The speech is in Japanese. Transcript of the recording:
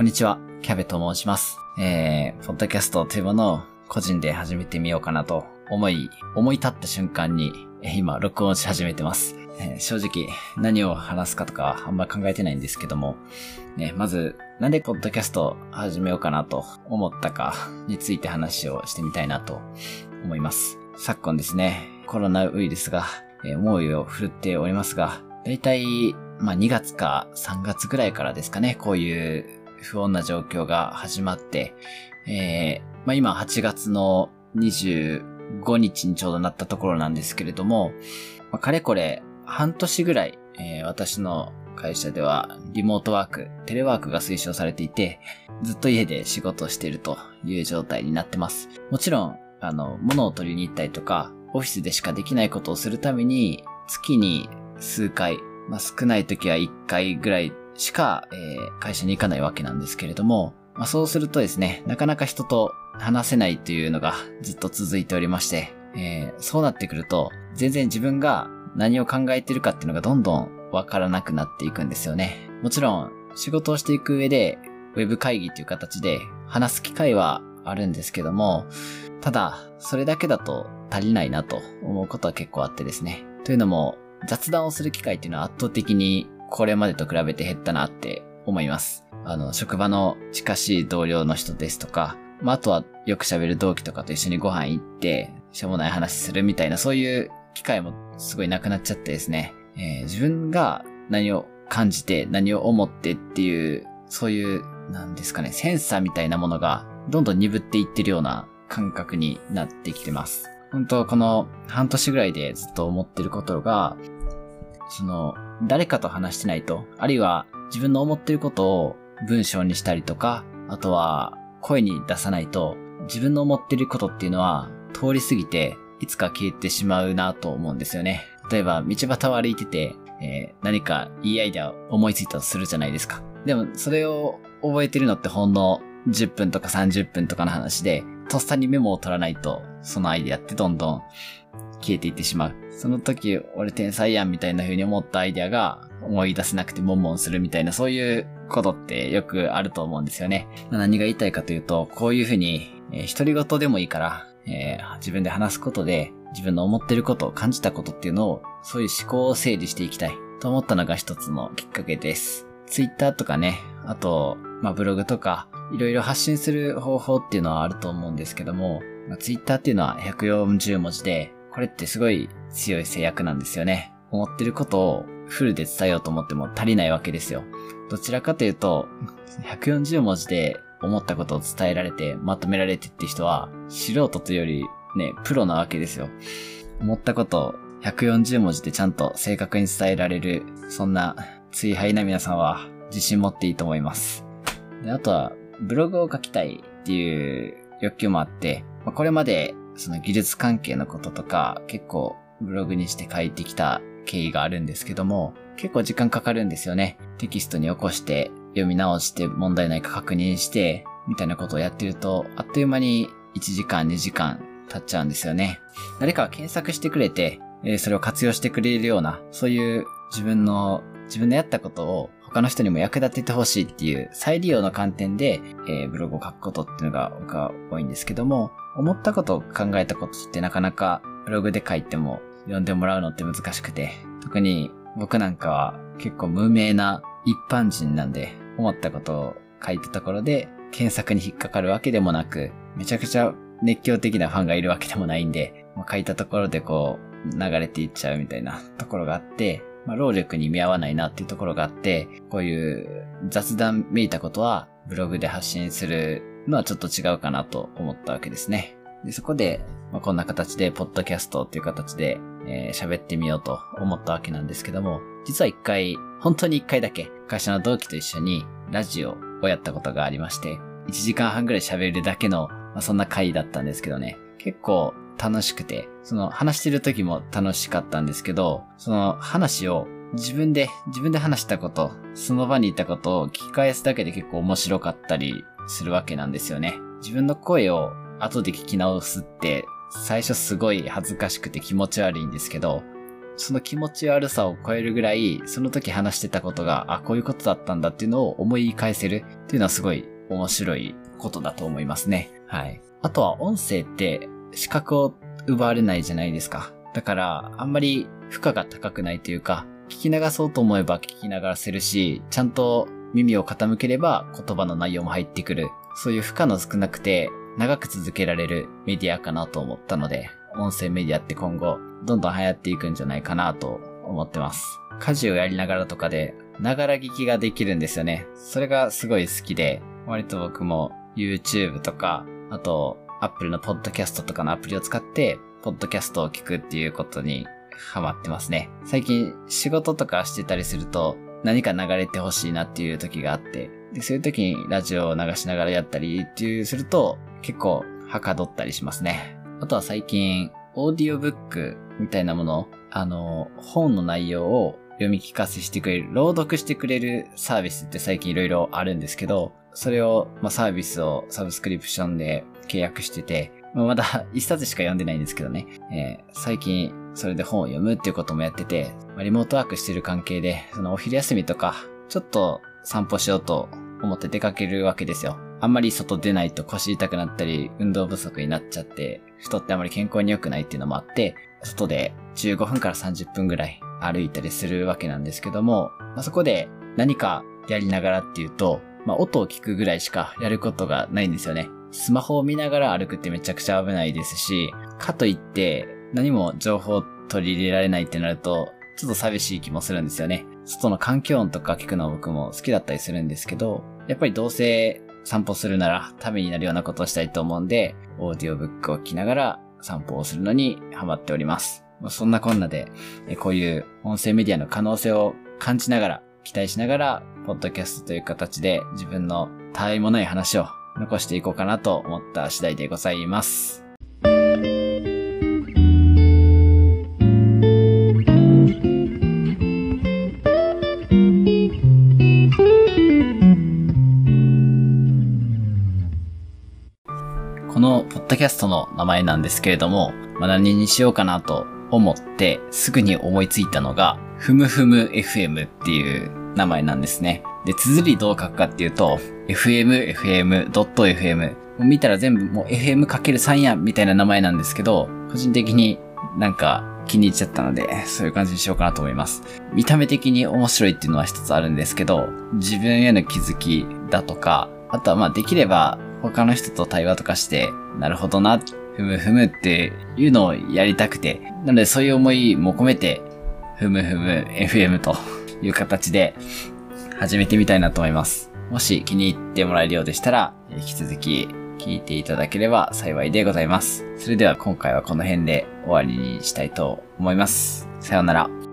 こんにちは、キャベと申します。えー、ポッドキャストというものを個人で始めてみようかなと思い、思い立った瞬間に、今、録音し始めてます。えー正直、何を話すかとかあんま考えてないんですけども、ね、まず、なんでポッドキャスト始めようかなと思ったかについて話をしてみたいなと思います。昨今ですね、コロナウイルスが、えー猛威を振るっておりますが、だいたい、まあ2月か3月ぐらいからですかね、こういう不穏な状況が始まって、えーまあ今8月の25日にちょうどなったところなんですけれども、まあ、かれこれ半年ぐらい、えー私の会社ではリモートワーク、テレワークが推奨されていて、ずっと家で仕事をしているという状態になってます。もちろん、あの、物を取りに行ったりとか、オフィスでしかできないことをするために、月に数回、まあ、少ない時は1回ぐらいしか、えー会社に行かないわけなんですけれども、まあ、そうするとですね、なかなか人と話せないというのがずっと続いておりまして、えーそうなってくると、全然自分が何を考えてるかっていうのがどんどんわからなくなっていくんですよね。もちろん、仕事をしていく上で、ウェブ会議という形で話す機会はあるんですけども、ただ、それだけだと足りないなと思うことは結構あってですね。というのも、雑談をする機会っていうのは圧倒的にこれまでと比べて減ったなって思います。あの、職場の近しい同僚の人ですとか、まあ、あとはよく喋る同期とかと一緒にご飯行って、しょうもない話するみたいな、そういう機会もすごいなくなっちゃってですね。えー自分が何を感じて、何を思ってっていう、そういう、なんですかね、センサーみたいなものが、どんどん鈍っていってるような感覚になってきてます。本当この半年ぐらいでずっと思ってることが、その、誰かと話してないと、あるいは自分の思ってることを文章にしたりとか、あとは声に出さないと、自分の思ってることっていうのは通り過ぎて、いつか消えてしまうなと思うんですよね。例えば、道端を歩いてて、えー何かいいアイデアを思いついたとするじゃないですか。でも、それを覚えてるのってほんの10分とか30分とかの話で、とっさにメモを取らないと、そのアイデアってどんどん消えていってしまう。その時、俺天才やんみたいな風に思ったアイデアが思い出せなくて悶々するみたいな、そういうことってよくあると思うんですよね。何が言いたいかというと、こういう風に、えー独り言でもいいから、えー自分で話すことで、自分の思ってること、感じたことっていうのを、そういう思考を整理していきたいと思ったのが一つのきっかけです。ツイッターとかね、あと、まあ、ブログとか、いろいろ発信する方法っていうのはあると思うんですけども、まあ、ツイッターっていうのは140文字で、これってすごい強い制約なんですよね。思ってることをフルで伝えようと思っても足りないわけですよ。どちらかというと、140文字で思ったことを伝えられて、まとめられてって人は、素人というよりね、プロなわけですよ。思ったことを140文字でちゃんと正確に伝えられる、そんな追廃な皆さんは自信持っていいと思います。で、あとは、ブログを書きたいっていう欲求もあって、まこれまでその技術関係のこととか結構ブログにして書いてきた経緯があるんですけども、結構時間かかるんですよね。テキストに起こして読み直して問題ないか確認して、みたいなことをやってると、あっという間に1時間2時間経っちゃうんですよね。誰かが検索してくれて、えそれを活用してくれるような、そういう自分の、自分のやったことを他の人にも役立ててほしいっていう再利用の観点で、えーブログを書くことっていうのが僕は多いんですけども、思ったことを考えたことってなかなかブログで書いても読んでもらうのって難しくて、特に僕なんかは結構無名な一般人なんで、思ったことを書いたところで検索に引っかかるわけでもなく、めちゃくちゃ熱狂的なファンがいるわけでもないんで、書いたところでこう流れていっちゃうみたいなところがあって、まあ、労力に見合わないなっていうところがあって、こういう雑談めいたことはブログで発信するのはちょっと違うかなと思ったわけですね。で、そこで、まあ、こんな形で、ポッドキャストっていう形で、えー喋ってみようと思ったわけなんですけども、実は一回、本当に一回だけ、会社の同期と一緒にラジオをやったことがありまして、1時間半ぐらい喋るだけの、まあ、そんな回だったんですけどね、結構楽しくて、その話してる時も楽しかったんですけど、その話を自分で、自分で話したこと、その場にいたことを聞き返すだけで結構面白かったりするわけなんですよね。自分の声を後で聞き直すって、最初すごい恥ずかしくて気持ち悪いんですけど、その気持ち悪さを超えるぐらい、その時話してたことが、あ、こういうことだったんだっていうのを思い返せるっていうのはすごい面白いことだと思いますね。はい。あとは音声って視覚を奪われないじゃないですか。だから、あんまり負荷が高くないというか、聞き流そうと思えば聞き流せるし、ちゃんと耳を傾ければ言葉の内容も入ってくる。そういう負荷の少なくて長く続けられるメディアかなと思ったので、音声メディアって今後どんどん流行っていくんじゃないかなと思ってます。家事をやりながらとかで、ながら聞きができるんですよね。それがすごい好きで、割と僕も YouTube とか、あと Apple のポッドキャストとかのアプリを使って、ポッドキャストを聞くっていうことにハマってますね。最近仕事とかしてたりすると何か流れてほしいなっていう時があって、で、そういう時にラジオを流しながらやったりっていうすると結構はかどったりしますね。あとは最近オーディオブックみたいなもの、あの、本の内容を読み聞かせしてくれる、朗読してくれるサービスって最近いろいろあるんですけど、それを、まあ、サービスをサブスクリプションで契約してて、ま、だ 一冊しか読んでないんですけどね、えー、最近それで本を読むっていうこともやってて、ま、リモートワークしてる関係で、そのお昼休みとか、ちょっと散歩しようと思って出かけるわけですよ。あんまり外出ないと腰痛くなったり、運動不足になっちゃって、太ってあまり健康に良くないっていうのもあって、外で15分から30分ぐらい歩いたりするわけなんですけども、まあ、そこで何かやりながらっていうと、まあ、音を聞くぐらいしかやることがないんですよね。スマホを見ながら歩くってめちゃくちゃ危ないですし、かといって何も情報を取り入れられないってなると、ちょっと寂しい気もするんですよね。外の環境音とか聞くの僕も好きだったりするんですけど、やっぱりどうせ散歩するならためになるようなことをしたいと思うんで、オーディオブックを聞きながら散歩をするのにハマっております。そんなこんなで、こういう音声メディアの可能性を感じながら、期待しながら、ポッドキャストという形で自分の他愛もない話を残していこうかなと思った次第でございます。このポッドキャストの名前なんですけれども、まあ、何にしようかなと思ってすぐに思いついたのが、ふむふむ FM っていう名前なんですね。で、綴りどう書くかっていうと、fm, fm, fm。見たら全部もう fm×3 やんみたいな名前なんですけど、個人的になんか気に入っちゃったので、そういう感じにしようかなと思います。見た目的に面白いっていうのは一つあるんですけど、自分への気づきだとか、あとはまあできれば他の人と対話とかして、なるほどな、ふむふむっていうのをやりたくて、なのでそういう思いも込めて、ふむふむ FM という形で始めてみたいなと思います。もし気に入ってもらえるようでしたら、引き続き聞いていただければ幸いでございます。それでは今回はこの辺で終わりにしたいと思います。さようなら。